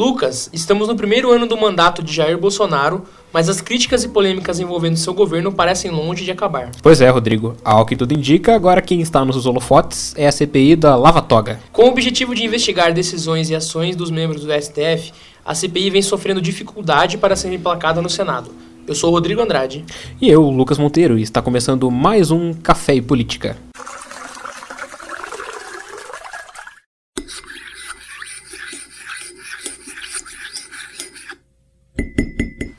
Lucas, estamos no primeiro ano do mandato de Jair Bolsonaro, mas as críticas e polêmicas envolvendo seu governo parecem longe de acabar. Pois é, Rodrigo. Ao que tudo indica, agora quem está nos holofotes é a CPI da Lava Toga. Com o objetivo de investigar decisões e ações dos membros do STF, a CPI vem sofrendo dificuldade para ser emplacada no Senado. Eu sou Rodrigo Andrade. E eu, Lucas Monteiro, e está começando mais um Café e Política.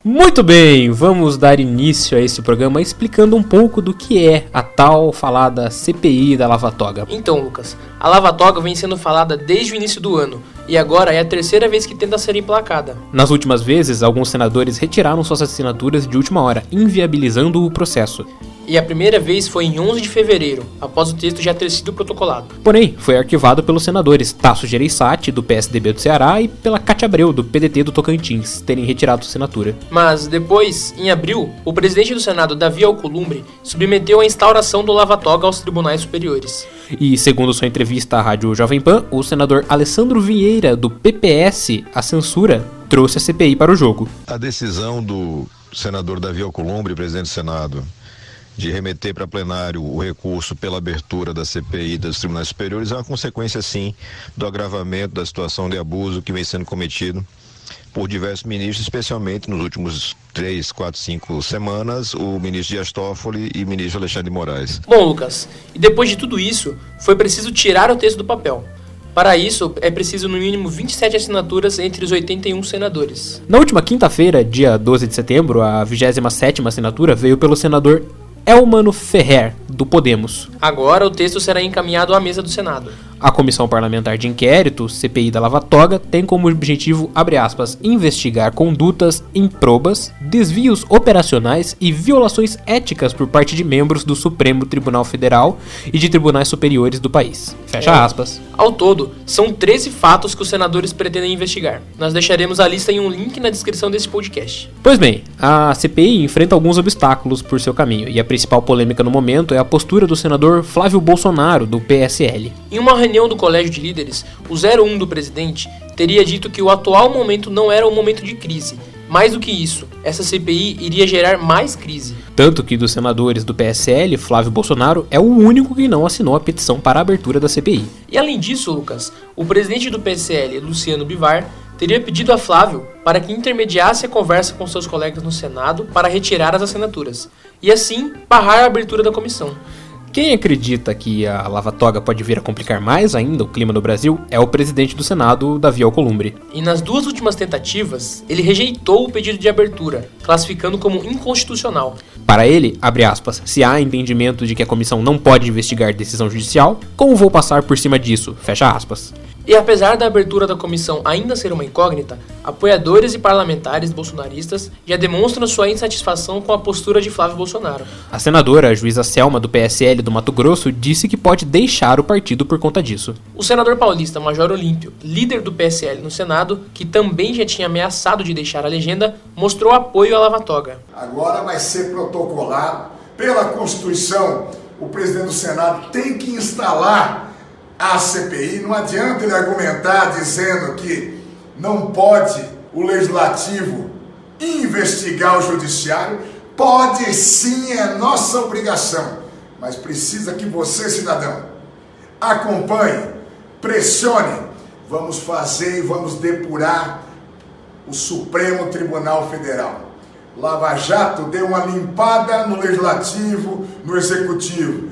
Muito bem, vamos dar início a esse programa explicando um pouco do que é a tal falada CPI da Lava Toga. Então, Lucas, a Lava Toga vem sendo falada desde o início do ano e agora é a terceira vez que tenta ser emplacada. Nas últimas vezes, alguns senadores retiraram suas assinaturas de última hora, inviabilizando o processo e a primeira vez foi em 11 de fevereiro, após o texto já ter sido protocolado. Porém, foi arquivado pelos senadores Tasso Gereissati, do PSDB do Ceará, e pela Cátia Abreu, do PDT do Tocantins, terem retirado assinatura. Mas, depois, em abril, o presidente do Senado, Davi Alcolumbre, submeteu a instauração do lava-toga aos tribunais superiores. E, segundo sua entrevista à rádio Jovem Pan, o senador Alessandro Vieira, do PPS, a censura, trouxe a CPI para o jogo. A decisão do senador Davi Alcolumbre, presidente do Senado, de remeter para plenário o recurso pela abertura da CPI dos tribunais superiores é uma consequência, sim, do agravamento da situação de abuso que vem sendo cometido por diversos ministros, especialmente nos últimos três, quatro, cinco semanas, o ministro Dias Toffoli e o ministro Alexandre de Moraes. Bom, Lucas, e depois de tudo isso, foi preciso tirar o texto do papel. Para isso, é preciso no mínimo 27 assinaturas entre os 81 senadores. Na última quinta-feira, dia 12 de setembro, a 27ª assinatura veio pelo senador Elmano Ferrer, do Podemos. Agora o texto será encaminhado à mesa do Senado. A Comissão Parlamentar de Inquérito, CPI da Lava Toga, tem como objetivo, abre aspas, investigar condutas improbas, desvios operacionais e violações éticas por parte de membros do Supremo Tribunal Federal e de tribunais superiores do país. Fecha é. aspas. Ao todo, são 13 fatos que os senadores pretendem investigar. Nós deixaremos a lista em um link na descrição desse podcast. Pois bem, a CPI enfrenta alguns obstáculos por seu caminho, e a principal polêmica no momento é a postura do senador Flávio Bolsonaro, do PSL. Em uma reunião do Colégio de Líderes, o 01 do presidente teria dito que o atual momento não era um momento de crise. Mais do que isso, essa CPI iria gerar mais crise. Tanto que dos senadores do PSL, Flávio Bolsonaro é o único que não assinou a petição para a abertura da CPI. E além disso, Lucas, o presidente do PSL, Luciano Bivar, teria pedido a Flávio para que intermediasse a conversa com seus colegas no Senado para retirar as assinaturas e assim barrar a abertura da comissão. Quem acredita que a Lava Toga pode vir a complicar mais ainda o clima no Brasil é o presidente do Senado, Davi Alcolumbre. E nas duas últimas tentativas, ele rejeitou o pedido de abertura, classificando como inconstitucional. Para ele, abre aspas, se há entendimento de que a comissão não pode investigar decisão judicial, como vou passar por cima disso? Fecha aspas. E apesar da abertura da comissão ainda ser uma incógnita, apoiadores e parlamentares bolsonaristas já demonstram sua insatisfação com a postura de Flávio Bolsonaro. A senadora, a juíza Selma do PSL do Mato Grosso, disse que pode deixar o partido por conta disso. O senador paulista Major Olímpio, líder do PSL no Senado, que também já tinha ameaçado de deixar a legenda, mostrou apoio à Lava Toga. Agora vai ser protocolado pela Constituição. O presidente do Senado tem que instalar a CPI, não adianta ele argumentar dizendo que não pode o legislativo investigar o judiciário. Pode sim, é nossa obrigação, mas precisa que você, cidadão, acompanhe, pressione. Vamos fazer e vamos depurar o Supremo Tribunal Federal. Lava Jato deu uma limpada no legislativo, no executivo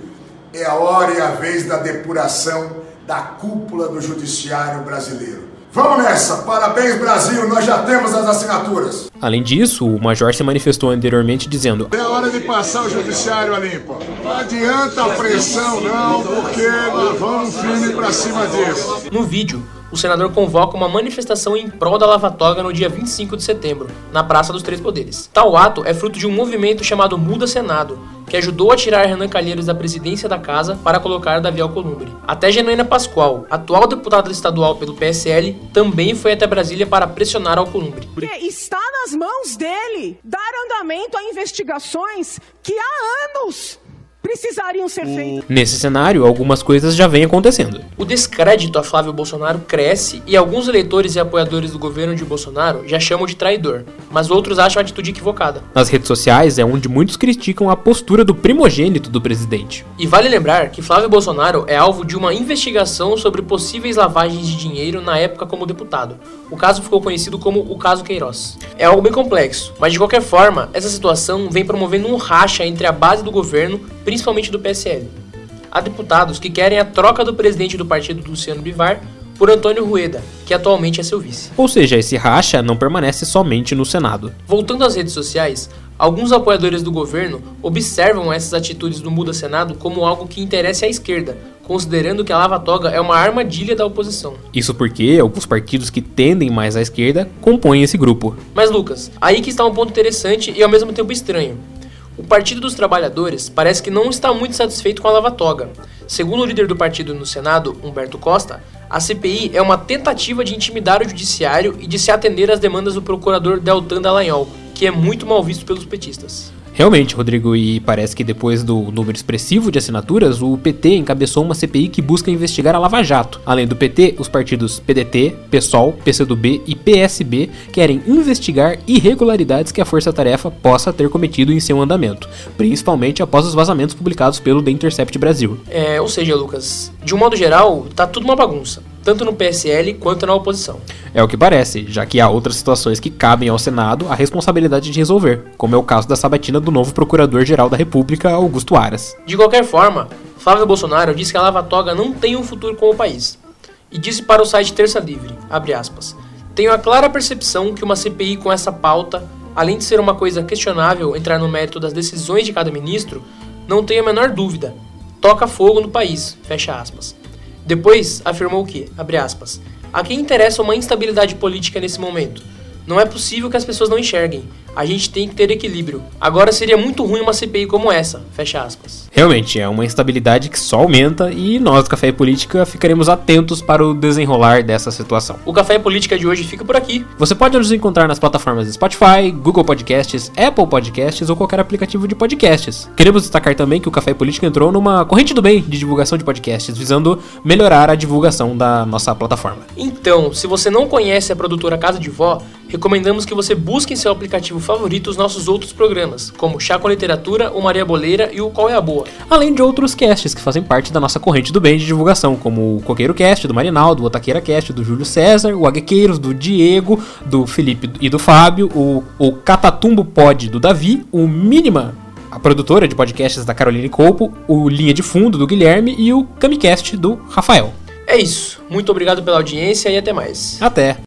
é a hora e a vez da depuração da cúpula do judiciário brasileiro. Vamos nessa! Parabéns, Brasil! Nós já temos as assinaturas. Além disso, o Major se manifestou anteriormente dizendo: É hora de passar o judiciário a limpo. Não adianta a pressão, não, porque nós vamos firme para cima disso. No vídeo, o senador convoca uma manifestação em prol da lava-toga no dia 25 de setembro, na Praça dos Três Poderes. Tal ato é fruto de um movimento chamado Muda Senado, que ajudou a tirar Renan Calheiros da presidência da casa para colocar Davi Alcolumbre. Até Genuína Pascoal, atual deputada estadual pelo PSL, também foi até Brasília para pressionar Alcolumbre. Está nas mãos dele dar andamento a investigações que há anos precisariam ser feitas. Nesse cenário, algumas coisas já vêm acontecendo. O descrédito a Flávio Bolsonaro cresce e alguns eleitores e apoiadores do governo de Bolsonaro já chamam de traidor, mas outros acham a atitude equivocada. Nas redes sociais é onde muitos criticam a postura do primogênito do presidente. E vale lembrar que Flávio Bolsonaro é alvo de uma investigação sobre possíveis lavagens de dinheiro na época como deputado. O caso ficou conhecido como o caso Queiroz. É algo bem complexo, mas de qualquer forma, essa situação vem promovendo um racha entre a base do governo, principalmente do PSL. Há deputados que querem a troca do presidente do partido, Luciano Bivar, por Antônio Rueda, que atualmente é seu vice. Ou seja, esse racha não permanece somente no Senado. Voltando às redes sociais, alguns apoiadores do governo observam essas atitudes do Muda Senado como algo que interessa à esquerda, considerando que a Lava Toga é uma armadilha da oposição. Isso porque alguns partidos que tendem mais à esquerda compõem esse grupo. Mas Lucas, aí que está um ponto interessante e ao mesmo tempo estranho. O Partido dos Trabalhadores parece que não está muito satisfeito com a Lava Toga. Segundo o líder do partido no Senado, Humberto Costa, a CPI é uma tentativa de intimidar o judiciário e de se atender às demandas do procurador Deltan Dallagnol, que é muito mal visto pelos petistas. Realmente, Rodrigo, e parece que depois do número expressivo de assinaturas, o PT encabeçou uma CPI que busca investigar a Lava Jato. Além do PT, os partidos PDT, PSOL, PCdoB e PSB querem investigar irregularidades que a Força Tarefa possa ter cometido em seu andamento, principalmente após os vazamentos publicados pelo The Intercept Brasil. É, ou seja, Lucas, de um modo geral, tá tudo uma bagunça tanto no PSL quanto na oposição. É o que parece, já que há outras situações que cabem ao Senado a responsabilidade de resolver, como é o caso da sabatina do novo Procurador-Geral da República, Augusto Aras. De qualquer forma, Flávio Bolsonaro disse que a Lava Toga não tem um futuro com o país. E disse para o site Terça Livre, aspas, Tenho a clara percepção que uma CPI com essa pauta, além de ser uma coisa questionável entrar no mérito das decisões de cada ministro, não tenho a menor dúvida, toca fogo no país, fecha aspas. Depois afirmou que, abre aspas, a quem interessa uma instabilidade política nesse momento? Não é possível que as pessoas não enxerguem. A gente tem que ter equilíbrio. Agora seria muito ruim uma CPI como essa. Fecha aspas. Realmente, é uma instabilidade que só aumenta e nós do Café e Política ficaremos atentos para o desenrolar dessa situação. O Café e Política de hoje fica por aqui. Você pode nos encontrar nas plataformas Spotify, Google Podcasts, Apple Podcasts ou qualquer aplicativo de podcasts. Queremos destacar também que o Café e Política entrou numa corrente do bem de divulgação de podcasts, visando melhorar a divulgação da nossa plataforma. Então, se você não conhece a produtora Casa de Vó, recomendamos que você busque em seu aplicativo favorito os nossos outros programas, como Chá com Literatura, o Maria Boleira e o Qual é a Boa. Além de outros casts que fazem parte da nossa corrente do bem de divulgação, como o Coqueiro Cast, do Marinaldo, o Otaqueira Cast, do Júlio César, o Aguequeiros, do Diego, do Felipe e do Fábio, o, o Catatumbo Pod, do Davi, o Mínima a produtora de podcasts da Caroline Colpo, o Linha de Fundo do Guilherme e o Camicast do Rafael. É isso. Muito obrigado pela audiência e até mais. Até.